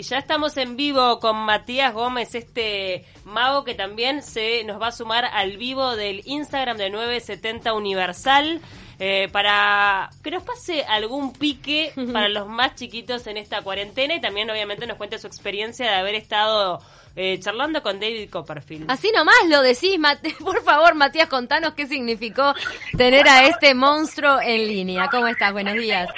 Y ya estamos en vivo con Matías Gómez, este mago que también se nos va a sumar al vivo del Instagram de 970 Universal. Eh, para que nos pase algún pique para los más chiquitos en esta cuarentena y también obviamente nos cuente su experiencia de haber estado eh, charlando con David Copperfield. Así nomás lo decís, por favor Matías, contanos qué significó tener a este monstruo en línea. ¿Cómo estás? Buenos días.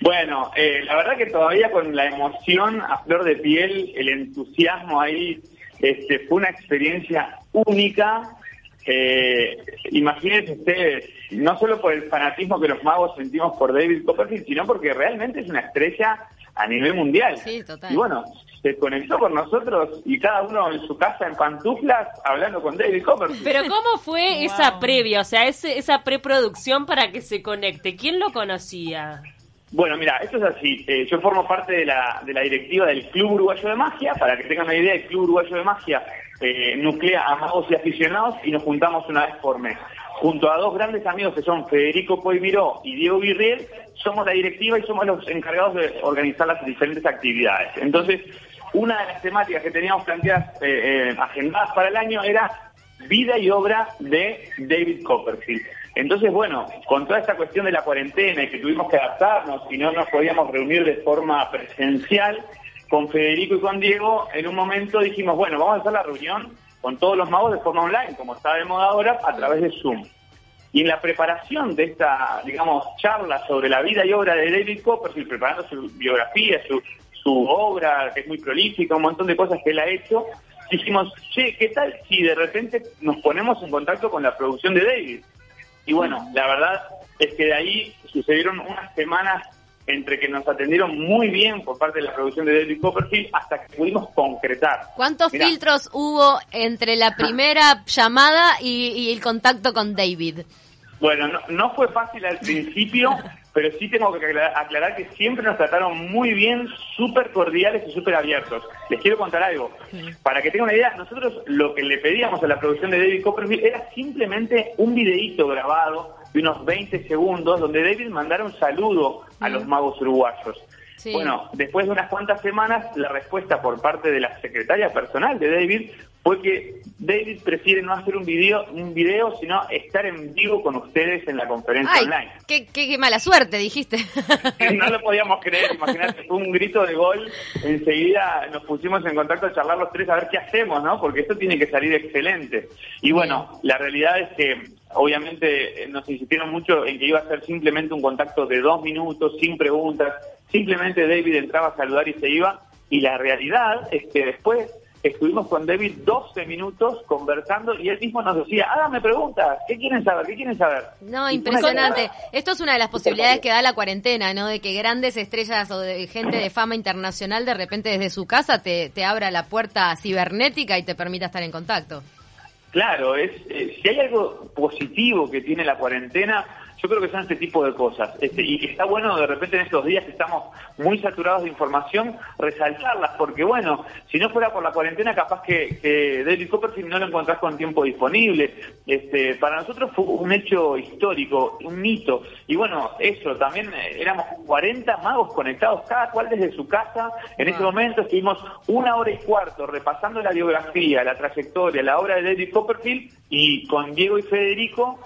Bueno, eh, la verdad que todavía con la emoción a flor de piel, el entusiasmo ahí, este, fue una experiencia única. Eh, imagínense ustedes, no solo por el fanatismo que los magos sentimos por David Copperfield, sino porque realmente es una estrella a nivel mundial. Sí, total. Y bueno, se conectó con nosotros y cada uno en su casa en pantuflas hablando con David Copperfield. Pero ¿cómo fue esa previa, o sea, ese, esa preproducción para que se conecte? ¿Quién lo conocía? Bueno, mira, esto es así. Eh, yo formo parte de la, de la directiva del Club Uruguayo de Magia. Para que tengan una idea, el Club Uruguayo de Magia eh, nuclea a magos y aficionados y nos juntamos una vez por mes. Junto a dos grandes amigos que son Federico Poimiró y Diego Virriel, somos la directiva y somos los encargados de organizar las diferentes actividades. Entonces, una de las temáticas que teníamos planteadas, eh, agendadas para el año era vida y obra de David Copperfield. Entonces, bueno, con toda esta cuestión de la cuarentena y que tuvimos que adaptarnos y no nos podíamos reunir de forma presencial, con Federico y con Diego, en un momento dijimos, bueno, vamos a hacer la reunión con todos los magos de forma online, como está de moda ahora, a través de Zoom. Y en la preparación de esta, digamos, charla sobre la vida y obra de David Copperfield, preparando su biografía, su, su obra, que es muy prolífica, un montón de cosas que él ha hecho, dijimos, che, ¿qué tal si de repente nos ponemos en contacto con la producción de David? Y bueno, la verdad es que de ahí sucedieron unas semanas entre que nos atendieron muy bien por parte de la producción de David Copperfield hasta que pudimos concretar. ¿Cuántos filtros hubo entre la primera llamada y, el contacto con David? Bueno, no, no fue fácil al principio, pero sí tengo que aclarar, que siempre nos trataron muy bien, súper cordiales y súper abiertos. Les quiero contar algo. Para que tengan una idea, nosotros lo que le pedíamos a la producción de David Copperfield era simplemente un videíto grabado de unos 20 segundos donde David mandara un saludo a los magos uruguayos. Bueno, después de unas cuantas semanas, la respuesta por parte de la secretaria personal de David fue que David prefiere no hacer un video, un video, sino estar en vivo con ustedes en la conferencia online. Qué, qué, mala suerte, dijiste. no lo podíamos creer, imagínate, fue un grito de gol. Enseguida nos pusimos en contacto a charlar los tres a ver qué hacemos, ¿no? Porque esto tiene que salir excelente. Y bueno, la realidad es que obviamente nos insistieron mucho en que iba a ser simplemente un contacto de dos minutos, sin preguntas. Simplemente David entraba a saludar y se iba. Y la realidad es que después Estuvimos con David 12 minutos conversando y él mismo nos decía, hágame preguntas, ¿qué quieren saber? ¿Qué quieren saber? No, impresionante. Esto es una de las posibilidades que da la cuarentena, ¿no? De que grandes estrellas o de gente de fama internacional de repente desde su casa te, te abra la puerta cibernética y te permita estar en contacto. Claro, es, eh, si hay algo positivo que tiene la cuarentena, yo creo que son este tipo de cosas. Este, y está bueno de repente en estos días que estamos muy saturados de información, resaltarlas, porque bueno, si no fuera por la cuarentena, capaz que, que David Copperfield no lo encontrás con tiempo disponible. Este, para nosotros fue un hecho histórico, un mito. Y bueno, eso, también eh, éramos 40 magos conectados, cada cual desde su casa. En ese momento estuvimos una hora y cuarto repasando la biografía, la trayectoria, la obra de David Copperfield y con Diego y Federico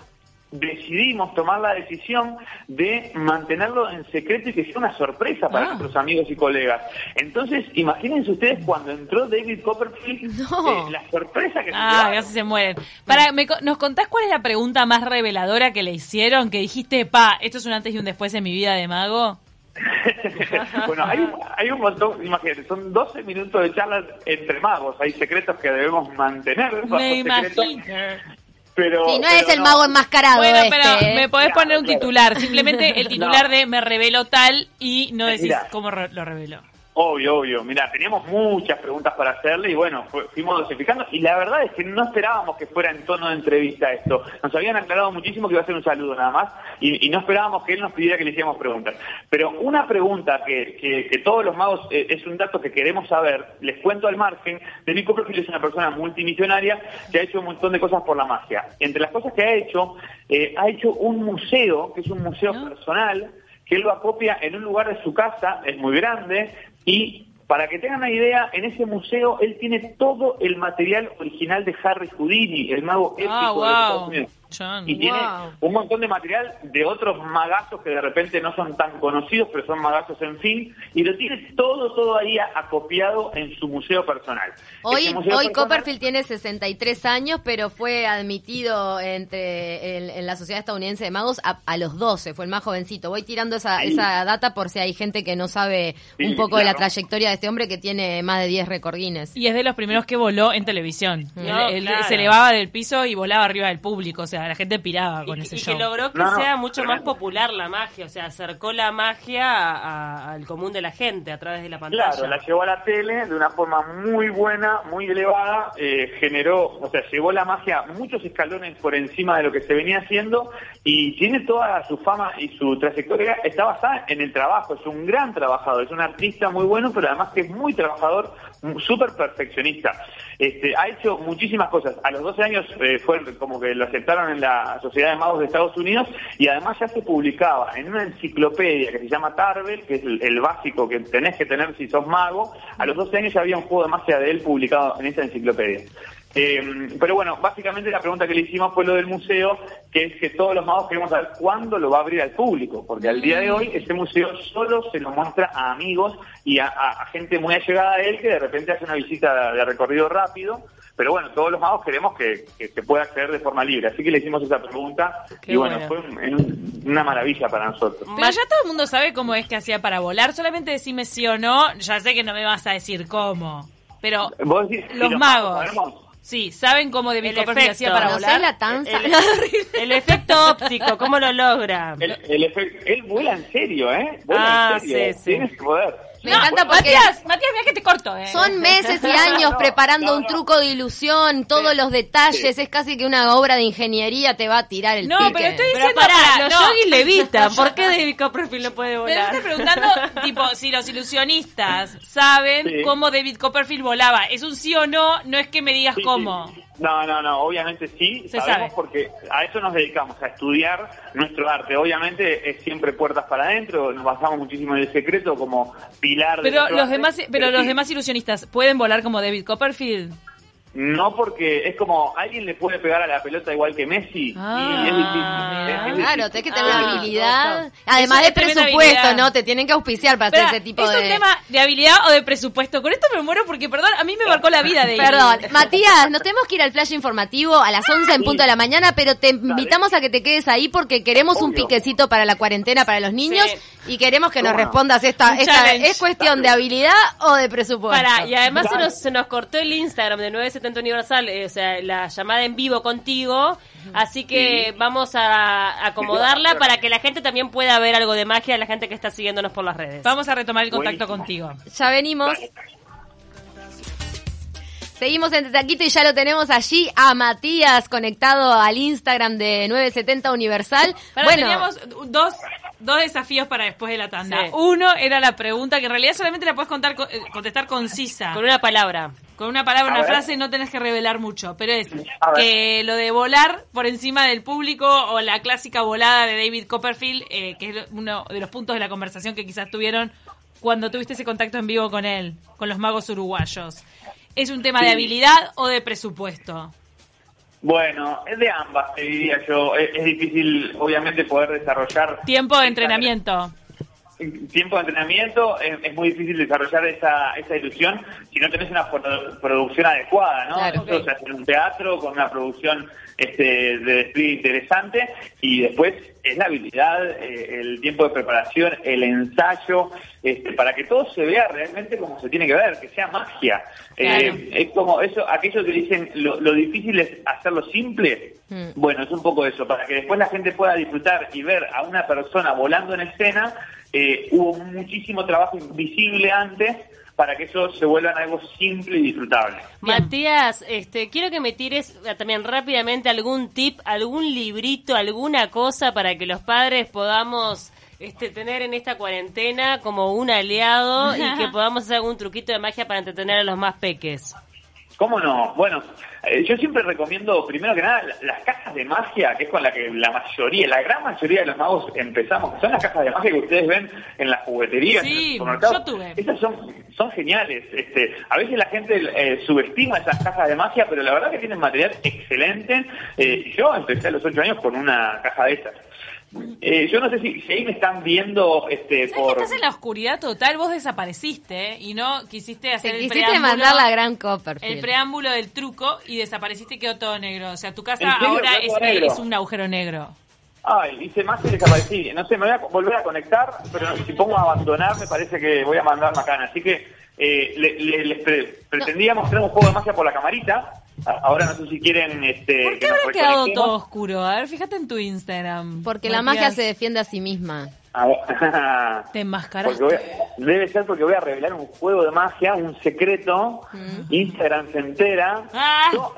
decidimos tomar la decisión de mantenerlo en secreto y que sea una sorpresa para ah. nuestros amigos y colegas. Entonces, imagínense ustedes cuando entró David Copperfield, eh, la sorpresa que ah, casi se mueren. Para, ¿nos contás cuál es la pregunta más reveladora que le hicieron? Que dijiste, pa, esto es un antes y un después en mi vida de mago. bueno, hay, hay un montón, imagínate, son 12 minutos de charlas entre magos, hay secretos que debemos mantener. Me imagino. Pero, no es el mago enmascarado. Bueno, este, pero ¿eh? me podés poner un titular, simplemente el titular de me revelo tal y no decís cómo lo reveló. Obvio, obvio. Mira, teníamos muchas preguntas para hacerle y bueno, fuimos dosificando y la verdad es que no esperábamos que fuera en tono de entrevista esto. Nos habían aclarado muchísimo que iba a ser un saludo nada más y, no esperábamos que él nos pidiera que le hiciéramos preguntas. Pero una pregunta que, que, todos los magos eh, es un dato que queremos saber, les cuento al margen, de Nico Profil es una persona multimillonaria que ha hecho un montón de cosas por la magia. Entre las cosas que ha hecho, eh, ha hecho un museo, que es un museo personal, que él lo acopia en un lugar de su casa, es muy grande, y Para que tengan una idea, en ese museo él tiene todo el material original de Harry Houdini, el mago épico Ah, de los wow. Estados Unidos. Y tiene Wow. un montón de material de otros magazos que de repente no son tan conocidos, pero son magazos en fin, y lo tiene todo, todo ahí acopiado en su museo personal. Hoy, Ese museo hoy personal- Copperfield tiene 63 años, pero fue admitido entre en, en la Sociedad Estadounidense de Magos a, a los 12, fue el más jovencito. Voy tirando esa, esa data por si hay gente que no sabe Sí, un poco de la trayectoria de este hombre que tiene más de 10 recordines. Y es de los primeros que voló en televisión. No, Él- él claro. se elevaba del piso y volaba arriba del público. O sea, la gente piraba con y, ese y show. que logró que No, sea mucho más popular la magia, o sea, acercó la magia a- a- al común de la gente a través de la pantalla. Claro, la llevó a la tele de una forma muy buena, muy elevada, eh, generó, o sea, llevó la magia muchos escalones por encima de lo que se venía haciendo y tiene toda su fama y su trayectoria está basada en el trabajo, es un gran trabajador, es un artista muy bueno, pero además que es muy trabajador, súper perfeccionista. Este, ha hecho muchísimas cosas. A los 12 años eh, fue como que lo aceptaron en la Sociedad de Magos de Estados Unidos y además ya se publicaba en una enciclopedia que se llama Tarbel, que es el, básico que tenés que tener si sos mago. A los 12 años ya había un juego de magia de él publicado en esa enciclopedia. Eh, pero bueno, básicamente la pregunta que le hicimos fue lo del museo, que es que todos los magos queremos saber cuándo lo va a abrir al público, porque al día de hoy ese museo solo se lo muestra a amigos y a gente muy allegada a él que de repente hace una visita de recorrido rápido. Pero bueno, todos los magos queremos que, que se pueda acceder de forma libre. Así que le hicimos esa pregunta Qué y bueno, bueno. fue un- una maravilla para nosotros. Pero ya todo el mundo sabe cómo es que hacía para volar. Solamente decime sí o no. Ya sé que no me vas a decir cómo. Pero ¿Vos decís, los magos. Sí, ¿saben cómo Copperfield efecto. hacía para ¿No volar? sé la tanza? El, el efecto óptico, ¿cómo lo logra? El, el él vuela en serio, ¿eh? Vuela Ah, en serio. sí, sí. Tiene ese poder. Me No, encanta porque Matías, Matías, mira que te corto, eh. son meses y años No, preparando no, un truco de ilusión, todos Sí, los detalles, sí. es casi que una obra de ingeniería te va a tirar el No, pique. pero estoy Pero diciendo pará, para- los no. yogis levitan. ¿Por qué David Copperfield no puede Me volar? estoy preguntando, tipo, si los ilusionistas saben Sí. cómo David Copperfield volaba. ¿Es un sí o no? No es que me digas Sí, cómo. No, no, no, obviamente sí, Se sabemos sabe. porque a eso nos dedicamos, a estudiar nuestro arte. Obviamente es siempre puertas para adentro, nos basamos muchísimo en el secreto como pilar de Pero nuestro los arte, demás, pero los sí, demás ilusionistas pueden volar como David Copperfield. No porque es como alguien le puede pegar a la pelota igual que Messi Ah, y es difícil. es- es difícil. Claro, tenés que tener Ah, habilidad. Además de es presupuesto, habilidad. ¿no? Te tienen que auspiciar para hacer ese tipo ¿Es de... un tema de habilidad o de presupuesto? Con esto me muero porque, perdón, a mí me marcó la vida de Perdón, Matías, nos tenemos que ir al flash informativo a las 11 en punto de la mañana, pero te invitamos a que te quedes ahí porque queremos un piquecito para la cuarentena para los niños y queremos que nos respondas esta, esta. ¿es cuestión de habilidad o de presupuesto? Para, y además se nos, se nos cortó el Instagram de 970 Universal, eh, o sea, la llamada en vivo contigo, así que Sí. vamos a acomodarla para que la gente también pueda ver algo de magia, la gente que está siguiéndonos por las redes. Vamos a retomar el contacto Buenísimo. contigo. Ya venimos. Seguimos en Taquito y ya lo tenemos allí a Matías conectado al Instagram de 970 Universal. Bueno, teníamos dos, dos desafíos para después de la tanda. Sí. Uno era la pregunta, que en realidad solamente la puedes contar, con- eh, contestar concisa. Con una palabra. Con una palabra, A una ver. frase, no tenés que revelar mucho. Pero es que lo de volar por encima del público o la clásica volada de David Copperfield, eh, que es uno de los puntos de la conversación que quizás tuvieron cuando tuviste ese contacto en vivo con él, con los magos uruguayos. ¿Es un tema de habilidad o de presupuesto? Bueno, es de ambas, te diría yo. Es, es difícil, obviamente, poder desarrollar... Tiempo de entrenamiento. Tiempo de entrenamiento, es, es muy difícil desarrollar esa, esa ilusión si no tenés una produ- producción adecuada, ¿no? Claro. Esto se hace en un teatro con una producción este, de despliegue interesante y después es la habilidad, eh, el tiempo de preparación, el ensayo, este, para que todo se vea realmente como se tiene que ver, que sea magia. Claro. Eh, es como eso, aquellos que dicen lo, lo difícil es hacerlo simple. Mm. Bueno, es un poco eso, para que después la gente pueda disfrutar y ver a una persona volando en escena, eh, hubo muchísimo trabajo invisible antes para que eso se vuelva algo simple y disfrutable. Matías, este, quiero que me tires eh, también rápidamente algún tip, algún librito, alguna cosa para que los padres podamos este, tener en esta cuarentena como un aliado y que podamos hacer algún truquito de magia para entretener a los más peques. ¿Cómo no? Bueno, eh, yo siempre recomiendo, primero que nada, la- las cajas de magia, que es con la que la mayoría, la gran mayoría de los magos empezamos, que son las cajas de magia que ustedes ven en las jugueterías, Sí, en los yo tuve. Esas son, son geniales. Este, a veces la gente eh, subestima esas cajas de magia, pero la verdad que tienen material excelente. Eh, yo empecé a los ocho años con una caja de esas. Eh, yo no sé si, si ahí me están viendo este, ¿Sabes que por... estás en la oscuridad total? Vos desapareciste ¿eh? y no quisiste hacer Te el quisiste preámbulo, mandar la gran Copperfield. el preámbulo del truco y desapareciste y quedó todo negro. O sea, tu casa ahora es, un agujero negro. Ay, hice más y desaparecí. No sé, me voy a volver a conectar, pero si pongo a abandonar me parece que voy a mandar macana. Así que eh, le- le- les pre- pretendía mostrar un juego de magia por la camarita. Ahora no sé si quieren este, ¿Por que qué nos habrá quedado todo oscuro? A ver, fíjate en tu Instagram. Porque la magia se defiende a sí misma. Te enmascaraste. porque voy a- debe ser porque voy a revelar un juego de magia, un secreto. Instagram se entera. Ah. Yo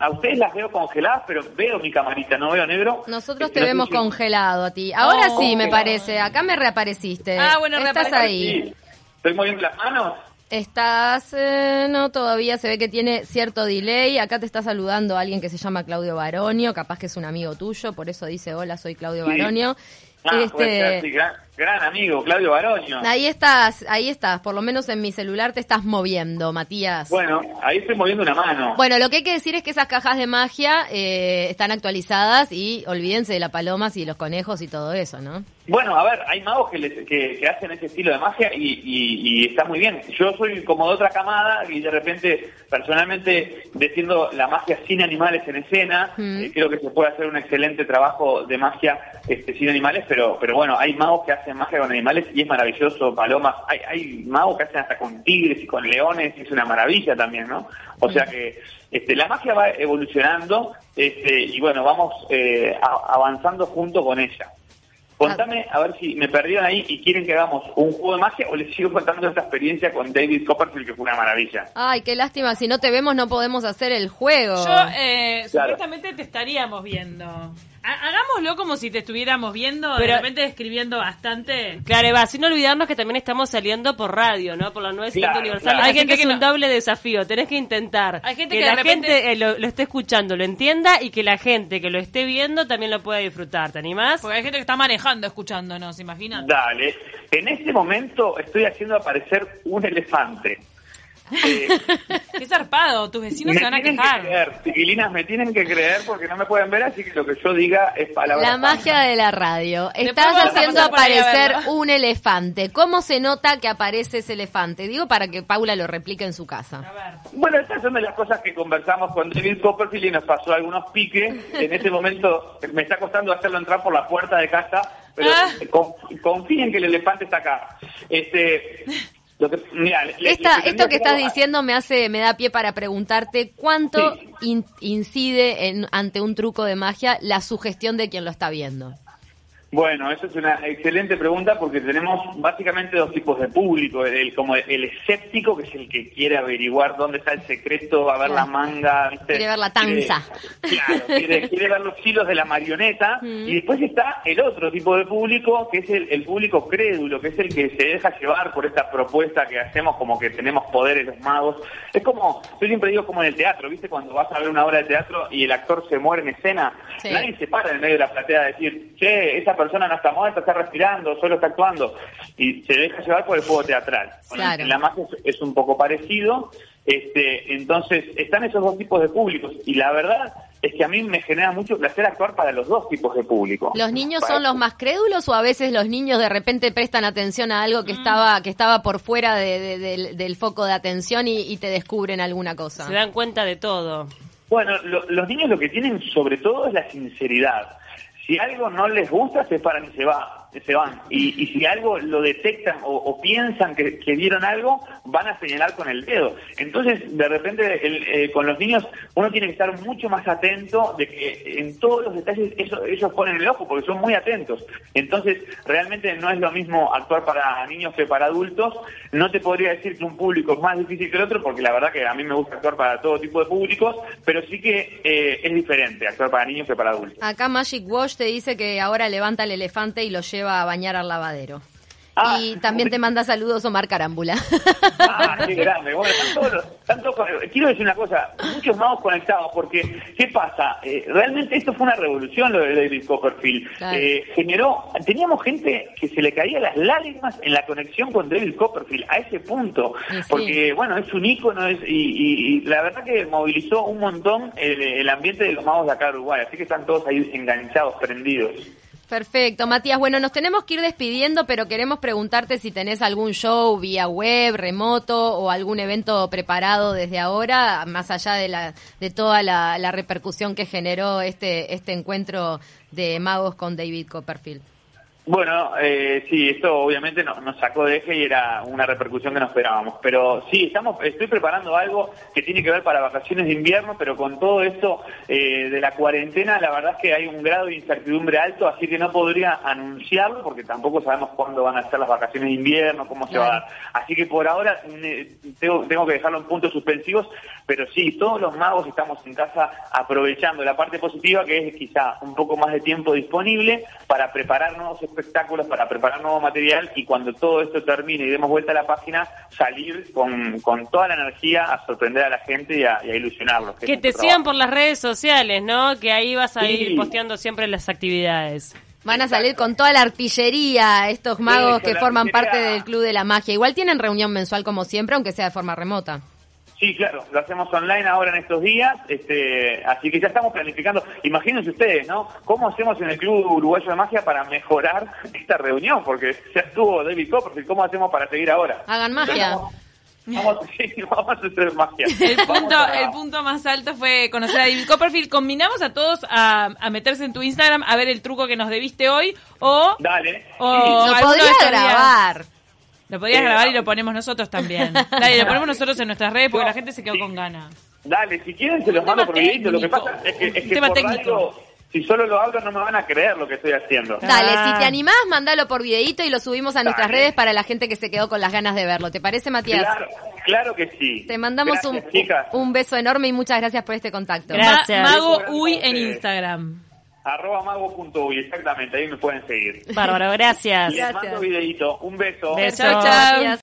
a, ustedes las veo congeladas, pero veo mi camarita, no veo negro. Nosotros Este, te no vemos congelado a ti. Ahora Oh. sí, me parece. Acá me reapareciste. Ah, bueno, Estás ahí. Sí. ¿Estoy moviendo las manos? Estás, eh, no, todavía se ve que tiene cierto delay. Acá te está saludando alguien que se llama Claudio Baronio, capaz que es un amigo tuyo, por eso dice, hola, soy Claudio Sí. Baronio. Ah, Este, gran, amigo, Claudio Baroño. Ahí estás, ahí estás, por lo menos en mi celular te estás moviendo, Matías. Bueno, ahí estoy moviendo una mano. Bueno, lo que hay que decir es que esas cajas de magia eh, están actualizadas y olvídense de las palomas y los conejos y todo eso, ¿no? Bueno, a ver, hay magos que, les- que, que hacen ese estilo de magia y, y- y está muy bien. Yo soy como de otra camada y de repente, personalmente, defiendo la magia sin animales en escena. Mm. Eh, creo que se puede hacer un excelente trabajo de magia este, sin animales, pero, pero bueno, hay magos que hacen magia con animales y es maravilloso. Palomas, hay, hay magos que hacen hasta con tigres y con leones y es una maravilla también, ¿no? O sea que este, la magia va evolucionando este, y bueno, vamos eh, avanzando junto con ella. Contame, a ver si me perdieron ahí y quieren que hagamos un juego de magia o les sigo contando esta experiencia con David Copperfield que fue una maravilla. Ay, qué lástima, si no te vemos no podemos hacer el juego. Yo, eh, Claro. supuestamente te estaríamos viendo. Ha- Hagámoslo como si te estuviéramos viendo, de Pero- repente escribiendo bastante. Claro, Eva, sin olvidarnos que también estamos saliendo por radio, ¿no? Por la 970 Claro, Universal. claro. Hay Hay gente que es un no- doble desafío. Tenés que intentar Hay gente que, que de la repente- gente eh, lo, lo esté escuchando, lo entienda y que la gente que lo esté viendo también lo pueda disfrutar. ¿Te animás? Porque hay gente que está manejando, escuchándonos, imagínate. Dale. En este momento estoy haciendo aparecer un elefante. Eh, Qué zarpado, tus vecinos me se van a tienen quejar. que creer, chiquilinas, me tienen que creer porque no me pueden ver, así que lo que yo diga es palabra. La magia de la radio. Estás haciendo aparecer un elefante. ¿Cómo se nota que aparece ese elefante? Digo para que Paula lo replique en su casa. A ver. Bueno, estas son de las cosas que conversamos con David Copperfield y nos pasó algunos piques. En este momento me está costando hacerlo entrar por la puerta de casa, pero Ah. con- confíen que el elefante está acá. Este, lo que, mira, le- le- Esta, esto que estás diciendo me hace, me da pie para preguntarte cuánto Sí. in- incide en, ante un truco de magia la sugestión de quien lo está viendo. Bueno, esa es una excelente pregunta porque tenemos básicamente dos tipos de público. El, como el escéptico, que es el que quiere averiguar dónde está el secreto, a ver la manga. ¿viste? Quiere ver la tanza. Quiere- claro, quiere, quiere ver los hilos de la marioneta. Y después está el otro tipo de público, que es el, el público crédulo, que es el que se deja llevar por esta propuesta que hacemos como que tenemos poderes los magos. Es como, yo siempre digo como en el teatro, ¿viste? Cuando vas a ver una obra de teatro y el actor se muere en escena, Sí. nadie se para en medio de la platea a decir, che, esa persona no está muerta, está respirando, solo está actuando. Y se deja llevar por el juego teatral. Bueno, Claro. En la magia es, es un poco parecido. Este, entonces, están esos dos tipos de públicos. Y la verdad es que a mí me genera mucho placer actuar para los dos tipos de público. ¿Los niños Para- son los más crédulos o a veces los niños de repente prestan atención a algo que estaba que estaba por fuera de- de- del, del foco de atención y, y te descubren alguna cosa? Se dan cuenta de todo. Bueno, lo- los niños lo que tienen sobre todo es la sinceridad. Si algo no les gusta, se paran y se va, se van. Y, si algo lo detectan o, piensan que, que vieron algo, van a señalar con el dedo. Entonces, de repente, eh, con los niños, uno tiene que estar mucho más atento de que en todos los detalles ellos ponen el ojo, porque son muy atentos. Entonces, realmente no es lo mismo actuar para niños que para adultos. No te podría decir que un público es más difícil que el otro, porque la verdad que a mí me gusta actuar para todo tipo de públicos, pero sí que eh, es diferente actuar para niños que para adultos. Acá Magic Wash te dice que ahora levanta el elefante y lo lleva a bañar al lavadero. Ah. Y también te manda saludos Omar Carámbula. Ah, qué grande. Bueno, quiero decir una cosa, muchos magos conectados, porque ¿qué pasa? Eh, realmente esto fue una revolución lo de David Copperfield. Claro. Eh, generó, teníamos gente que se le caía las lágrimas en la conexión con David Copperfield, a ese punto, sí. porque bueno, es un ícono es, y, y- y la verdad que movilizó un montón el, el ambiente de los magos de acá de Uruguay, así que están todos ahí enganchados, prendidos. Perfecto, Matías. Bueno, nos tenemos que ir despidiendo, pero queremos preguntarte si tenés algún show vía web, remoto o algún evento preparado desde ahora, más allá de la de toda la, la repercusión que generó este este encuentro de magos con David Copperfield. Bueno, eh, sí, esto obviamente no- nos sacó de eje y era una repercusión que no esperábamos. Pero sí, estamos, estoy preparando algo que tiene que ver para vacaciones de invierno, pero con todo esto eh, de la cuarentena, la verdad es que hay un grado de incertidumbre alto, así que no podría anunciarlo porque tampoco sabemos cuándo van a ser las vacaciones de invierno, cómo se va a dar. Así que por ahora eh, tengo, tengo que dejarlo en puntos suspensivos, pero sí, todos los magos estamos en casa aprovechando la parte positiva que es quizá un poco más de tiempo disponible para preparar nuevos espectáculos, para preparar nuevo material y cuando todo esto termine y demos vuelta a la página, salir con, con toda la energía a sorprender a la gente y a, y a ilusionarlos. Que te sigan trabajo. por las redes sociales, ¿no? Que ahí vas a Sí. ir posteando siempre las actividades. Van a salir con toda la artillería estos magos que forman artillería. parte del Club de la Magia. Igual tienen reunión mensual como siempre, aunque sea de forma remota. Sí, claro, lo hacemos online ahora en estos días, este, así que ya estamos planificando. Imagínense ustedes, ¿no? ¿Cómo hacemos en el Club Uruguayo de Magia para mejorar esta reunión? Porque ya estuvo David Copperfield, ¿cómo hacemos para seguir ahora? Hagan magia. Vamos, vamos, sí, vamos a hacer magia. El punto, a- el punto más alto fue conocer a David Copperfield. Combinamos a todos a, a meterse en tu Instagram a ver el truco que nos debiste hoy o Dale. O- Sí. Lo podría días. Lo podías Eh, grabar y lo ponemos nosotros también. Dale, lo ponemos nosotros en nuestras redes porque la gente se quedó con ganas. Dale, si quieren se los mando por videito. Lo que pasa es que, es que tema por técnico. radio, si solo lo hablo no me van a creer lo que estoy haciendo. Dale, Ah. si te animás, mandalo por videito y lo subimos a nuestras Dale. redes para la gente que se quedó con las ganas de verlo. ¿Te parece, Matías? Claro, claro que sí. Te mandamos Gracias, un, chicas. un beso enorme y muchas gracias por este contacto. Gracias. Ma- Mago Uy en ustedes. Instagram. Arroba mago.uy, exactamente, ahí me pueden seguir. Bárbaro, gracias. Les mando videito. Un beso. Beso. Chao.